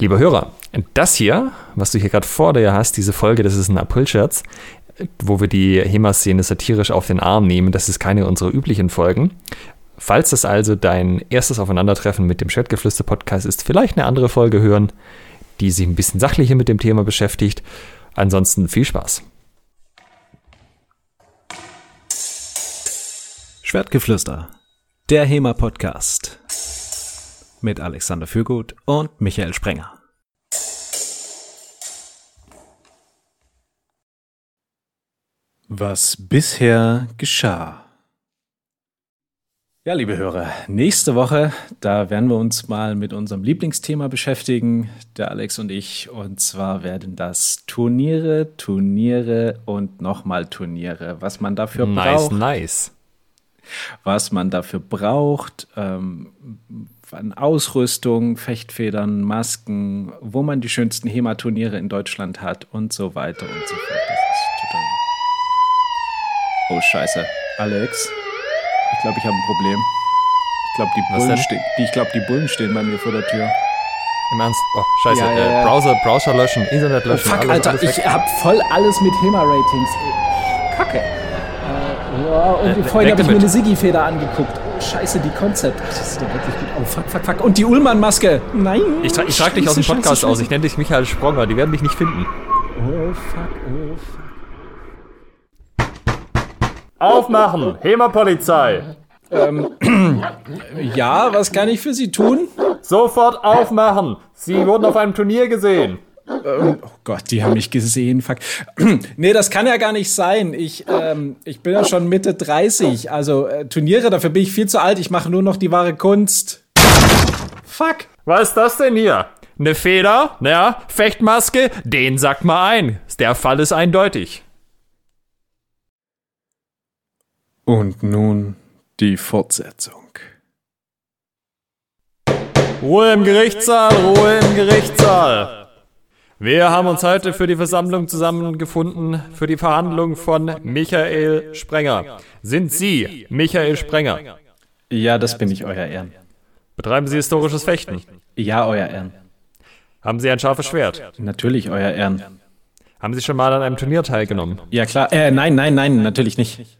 Lieber Hörer, das hier, was du hier gerade vor dir hast, diese Folge, das ist ein April-Scherz, wo wir die HEMA-Szene satirisch auf den Arm nehmen. Das ist keine unserer üblichen Folgen. Falls das also dein erstes Aufeinandertreffen mit dem Schwertgeflüster-Podcast ist, vielleicht eine andere Folge hören, die sich ein bisschen sachlicher mit dem Thema beschäftigt. Ansonsten viel Spaß. Schwertgeflüster, der HEMA-Podcast mit Alexander Fürgut und Michael Sprenger. Was bisher geschah. Ja, liebe Hörer, nächste Woche, da werden wir uns mal mit unserem Lieblingsthema beschäftigen, der Alex und ich. Und zwar werden das Turniere, Turniere und nochmal Turniere. Was man dafür nice, braucht. Nice, nice. Was man dafür braucht, ähm, an Ausrüstung, Fechtfedern, Masken, wo man die schönsten HEMA-Turniere in Deutschland hat und so weiter und so fort. Das ist total. Oh, Scheiße. Alex, ich glaube, ich habe ein Problem. Ich glaube, die, Bullen die, glaub, die Bullen stehen bei mir vor der Tür. Im Ernst? Oh, scheiße. Ja, ja, äh, ja. Browser, Browser löschen, Internet Oh, löschen. fuck, alles, Alter, alles ich habe voll alles mit HEMA-Ratings. ey. Kacke. Äh, ja, und Äh, vorhin habe ich mir eine Siggi-Feder angeguckt. Scheiße, die Konzept. Das ist doch wirklich gut. Oh, fuck, fuck, fuck. Und die Ullmann-Maske. Nein. Ich, tra ich trage dich aus dem Podcast Scheiße, aus. Ich nenne dich Michael Spronger. Die werden dich nicht finden. Oh, fuck, oh, fuck. Aufmachen! HEMA-Polizei! Ja, was kann ich für Sie tun? Sofort aufmachen! Sie wurden auf einem Turnier gesehen. Oh Gott, die haben mich gesehen. Fuck. nee, das kann ja gar nicht sein. Ich, ähm, ich bin ja schon Mitte 30. Also äh, Turniere, dafür bin ich viel zu alt. Ich mache nur noch die wahre Kunst. Fuck. Was ist das denn hier? Eine Feder? Ja, Fechtmaske? Den sagt mal ein. Der Fall ist eindeutig. Und nun die Fortsetzung. Ruhe im Gerichtssaal, Ruhe im Gerichtssaal. Wir haben uns heute für die Versammlung zusammengefunden für die Verhandlung von Michael Sprenger. Sind Sie Michael Sprenger? Ja, das bin ich, Euer Ehren. Betreiben Sie historisches Fechten? Ja, Euer Ehren. Haben Sie ein scharfes Schwert? Natürlich, Euer Ehren. Haben Sie schon mal an einem Turnier teilgenommen? Ja, klar. Äh, nein, nein, nein, natürlich nicht.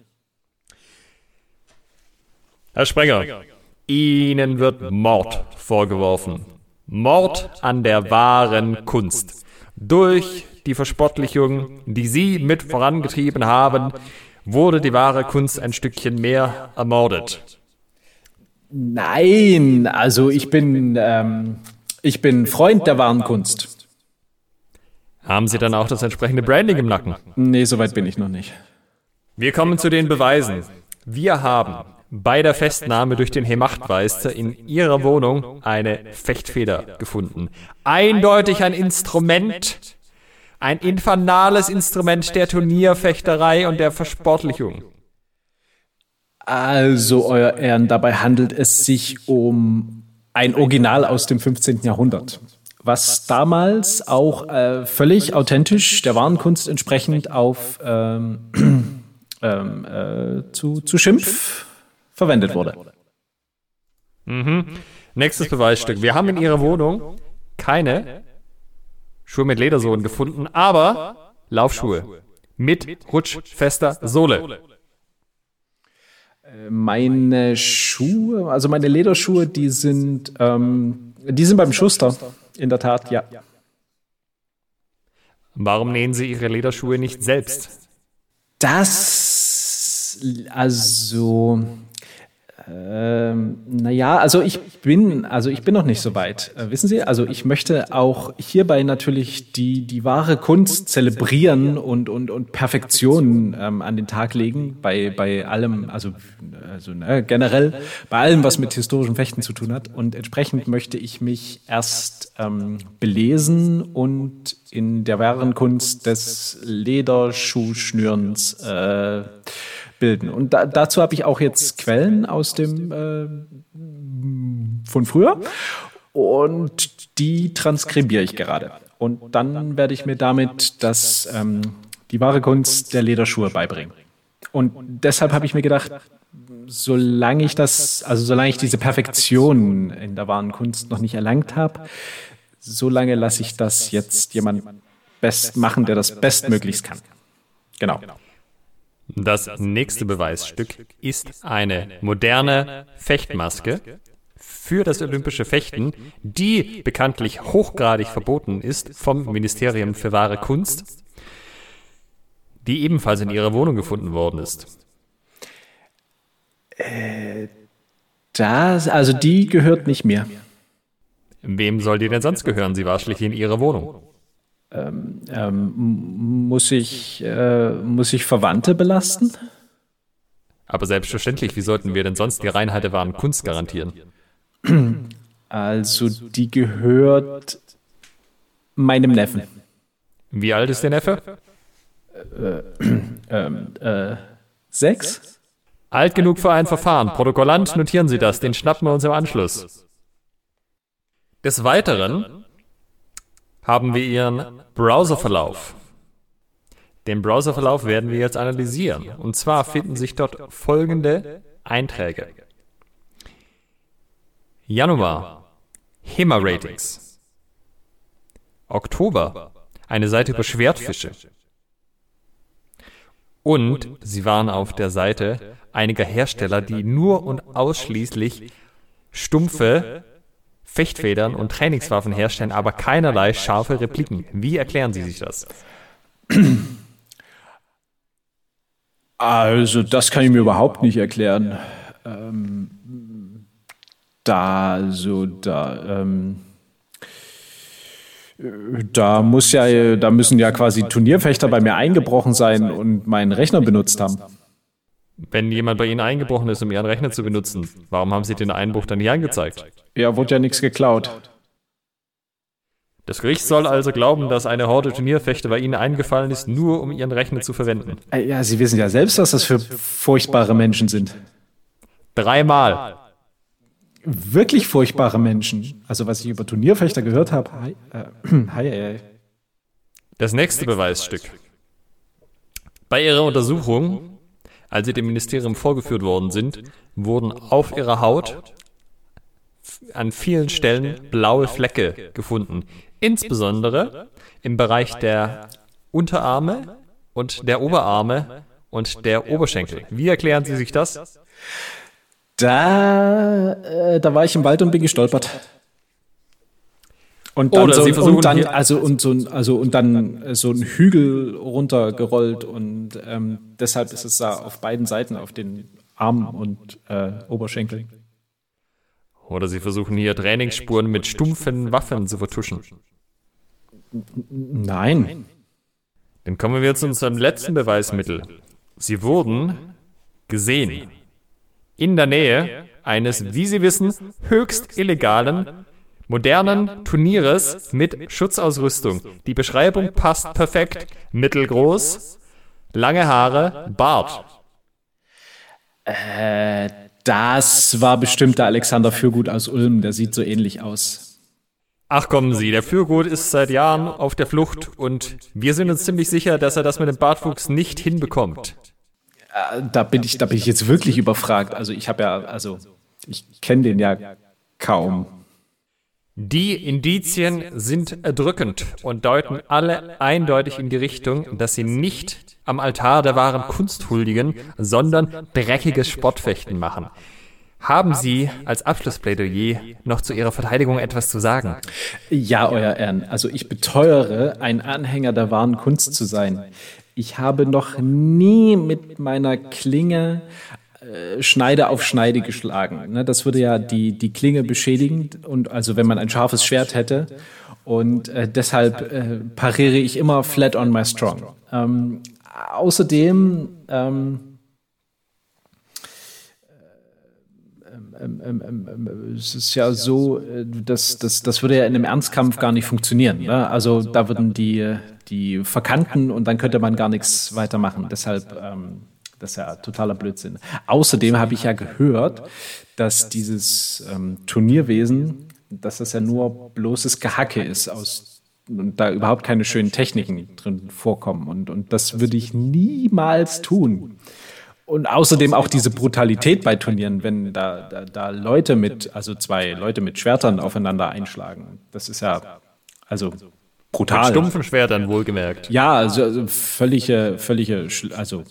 Herr Sprenger, Ihnen wird Mord vorgeworfen. Mord an der wahren Kunst. Durch die Verspottlichung, die Sie mit vorangetrieben haben, wurde die wahre Kunst ein Stückchen mehr ermordet. Nein, also ich bin, ähm, ich bin Freund der wahren Kunst. Haben Sie dann auch das entsprechende Branding im Nacken? Nee, soweit bin ich noch nicht. Wir kommen zu den Beweisen. Wir haben bei der Festnahme durch den Hemachtmeister in ihrer Wohnung eine Fechtfeder gefunden. Eindeutig ein Instrument, ein infernales Instrument der Turnierfechterei und der Versportlichung. Also, Euer Ehren, dabei handelt es sich um ein Original aus dem 15. Jahrhundert, was damals auch äh, völlig authentisch der wahren Kunst entsprechend auf ähm, ähm, äh, zu, zu Schimpf verwendet wurde. Nächstes Beweisstück. Wir haben in ihrer Wohnung keine Schuhe mit Ledersohlen gefunden, aber Laufschuhe mit rutschfester Sohle. Meine Schuhe, also meine Lederschuhe, die sind, ähm, die sind beim Schuster. In der Tat, ja. Warum nähen Sie Ihre Lederschuhe nicht selbst? Das, also, ähm, naja, also ich bin, also ich bin noch nicht so weit. Äh, wissen Sie, also ich möchte auch hierbei natürlich die, die wahre Kunst zelebrieren und, und, und Perfektion ähm, an den Tag legen bei, bei allem, also, also ne, generell bei allem, was mit historischem Fechten zu tun hat. Und entsprechend möchte ich mich erst ähm, belesen und in der wahren Kunst des Lederschuhschnürens äh, bilden. Und da, dazu habe ich auch jetzt Quellen aus dem äh, von früher und die transkribiere ich gerade. Und dann werde ich mir damit das, ähm, die wahre Kunst der Lederschuhe beibringen. Und deshalb habe ich mir gedacht, solange ich das, also solange ich diese Perfektion in der wahren Kunst noch nicht erlangt habe, so lange lasse ich das jetzt jemand best machen, der das bestmöglichst kann. Genau. Das nächste Beweisstück ist eine moderne Fechtmaske für das olympische Fechten, die bekanntlich hochgradig verboten ist vom Ministerium für wahre Kunst, die ebenfalls in ihrer Wohnung gefunden worden ist. Äh, das, also die gehört nicht mir. Wem soll die denn sonst gehören? Sie war schließlich in ihrer Wohnung. Ähm, ähm, muss, ich, äh, muss ich Verwandte belasten? Aber selbstverständlich, wie sollten wir denn sonst die Reinheit der wahren Kunst garantieren? Also, die gehört meinem Neffen. Wie alt ist der Neffe? Äh, äh, sechs? Alt genug für ein Verfahren. Protokollant, notieren Sie das, den schnappen wir uns im Anschluss. Des Weiteren haben wir Ihren Browserverlauf. Den Browserverlauf werden wir jetzt analysieren. Und zwar finden sich dort folgende Einträge. Januar, HEMA-Ratings. Oktober, eine Seite über Schwertfische. Und sie waren auf der Seite einiger Hersteller, die nur und ausschließlich stumpfe Fechtfedern und Trainingswaffen herstellen, aber keinerlei scharfe Repliken. Wie erklären Sie sich das? Also, das kann ich mir überhaupt nicht erklären. Ähm, da, so, da, ähm, da muss ja, da müssen ja quasi Turnierfechter bei mir eingebrochen sein und meinen Rechner benutzt haben. Wenn jemand bei Ihnen eingebrochen ist, um Ihren Rechner zu benutzen, warum haben Sie den Einbruch dann nicht angezeigt? Ja, wurde ja nichts geklaut. Das Gericht soll also glauben, dass eine Horde Turnierfechter bei Ihnen eingefallen ist, nur um Ihren Rechner zu verwenden. Äh, ja, Sie wissen ja selbst, was das für furchtbare Menschen sind. Dreimal. Wirklich furchtbare Menschen. Also, was ich über Turnierfechter gehört habe. Hi, äh, hi, hi. Das nächste Beweisstück. Bei Ihrer Untersuchung als sie dem Ministerium vorgeführt worden sind, wurden auf ihrer Haut an vielen Stellen blaue Flecke gefunden. Insbesondere im Bereich der Unterarme und der Oberarme und der Oberschenkel. Wie erklären Sie sich das? Da, äh, da war ich im Wald und bin gestolpert. Und dann, Oder so, Sie versuchen und dann also und so ein- also und dann äh, so ein Hügel runtergerollt und ähm, deshalb ist es da auf beiden Seiten auf den Armen und äh, Oberschenkeln. Oder sie versuchen hier Trainingsspuren mit stumpfen Waffen zu vertuschen. Nein. Dann kommen wir zu unserem letzten Beweismittel. Sie wurden gesehen. In der Nähe eines, wie Sie wissen, höchst illegalen, modernen Turnieres mit Schutzausrüstung. Die Beschreibung passt perfekt. Mittelgroß, lange Haare, Bart. Äh, das war bestimmt der Alexander Fürgut aus Ulm, der sieht so ähnlich aus. Ach kommen Sie, der Fürgut ist seit Jahren auf der Flucht und wir sind uns ziemlich sicher, dass er das mit dem Bartwuchs nicht hinbekommt. Äh, da bin ich, da bin ich jetzt wirklich überfragt. Also ich habe ja, also ich kenne den ja kaum. Die Indizien sind erdrückend und deuten alle eindeutig in die Richtung, dass sie nicht am Altar der wahren Kunst huldigen, sondern dreckiges Sportfechten machen. Haben Sie als Abschlussplädoyer noch zu Ihrer Verteidigung etwas zu sagen? Ja, Euer Ehren. Also ich beteuere, ein Anhänger der wahren Kunst zu sein. Ich habe noch nie mit meiner Klinge Schneide auf Schneide geschlagen. Ne, das würde ja die, die Klinge beschädigen. Und also wenn man ein scharfes Schwert hätte. Und äh, deshalb äh, pariere ich immer flat on my strong. Ähm, außerdem ähm, ähm, ähm, ähm, es ist ja so, äh, dass das, das würde ja in einem Ernstkampf gar nicht funktionieren. Ne? Also da würden die, die verkanten und dann könnte man gar nichts weitermachen. Deshalb, das ist ja totaler Blödsinn. Außerdem habe ich ja gehört, dass dieses ähm, Turnierwesen, dass das ja nur bloßes Gehacke ist aus und da überhaupt keine schönen Techniken drin vorkommen. Und, und das würde ich niemals tun. Und außerdem auch diese Brutalität bei Turnieren, wenn da, da, da Leute mit, also zwei Leute mit Schwertern aufeinander einschlagen. Das ist ja Also brutal. Mit stumpfen Schwertern wohlgemerkt. Ja, also, also völlige, völlige, also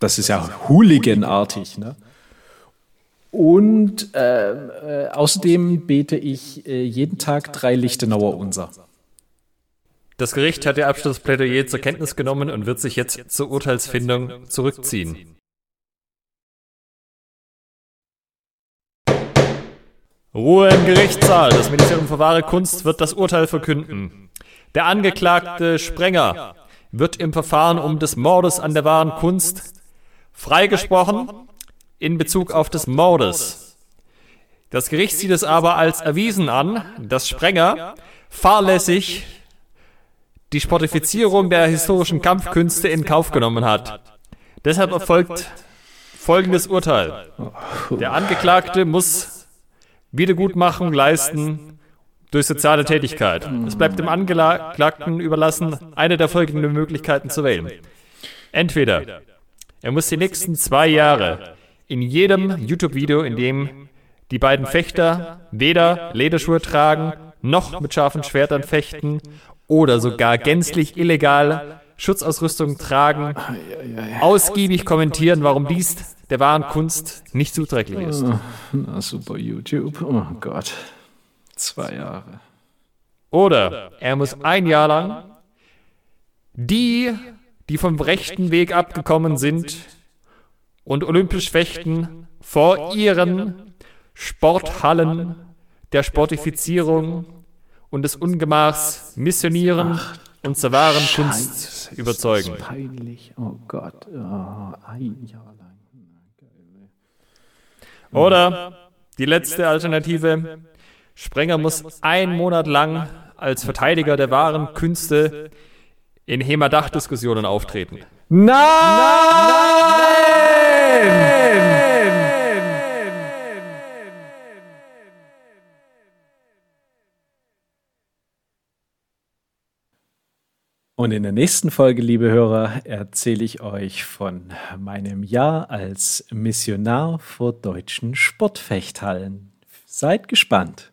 das ist ja hooliganartig. Ne? Und äh, äh, außerdem bete ich äh, jeden Tag drei Lichtenauer Unser. Das Gericht hat ihr Abschlussplädoyer zur Kenntnis genommen und wird sich jetzt zur Urteilsfindung zurückziehen. Ruhe im Gerichtssaal. Das Ministerium für wahre Kunst wird das Urteil verkünden. Der Angeklagte Sprenger wird im Verfahren um des Mordes an der wahren Kunst freigesprochen in Bezug auf des Mordes. Das Gericht sieht es aber als erwiesen an, dass Sprenger fahrlässig die Sportifizierung der historischen Kampfkünste in Kauf genommen hat. Deshalb erfolgt folgendes Urteil. Der Angeklagte muss Wiedergutmachung leisten durch soziale Tätigkeit. Es bleibt dem Angeklagten überlassen, eine der folgenden Möglichkeiten zu wählen. Entweder er muss die nächsten zwei Jahre in jedem YouTube-Video, in dem die beiden Fechter weder Lederschuhe tragen, noch mit scharfen Schwertern fechten oder sogar gänzlich illegal Schutzausrüstung tragen, ausgiebig kommentieren, warum dies der wahren Kunst nicht zuträglich ist. Oh, na super YouTube. Oh Gott. Zwei Jahre. Oder er muss ein Jahr lang die, die vom rechten Weg abgekommen sind und olympisch fechten, vor ihren Sporthallen der Sportifizierung und des Ungemachs missionieren Ach, und zur wahren Kunst überzeugen. Ist peinlich. Oh Gott. Oh, ein Jahr lang. Oder die letzte Alternative. Sprenger muss einen Monat lang als Verteidiger der wahren Künste in Hemadach-Diskussionen auftreten. Nein! Nein! Und in der nächsten Folge, liebe Hörer, erzähle ich euch von meinem Jahr als Missionar vor deutschen Sportfechthallen. Seid gespannt.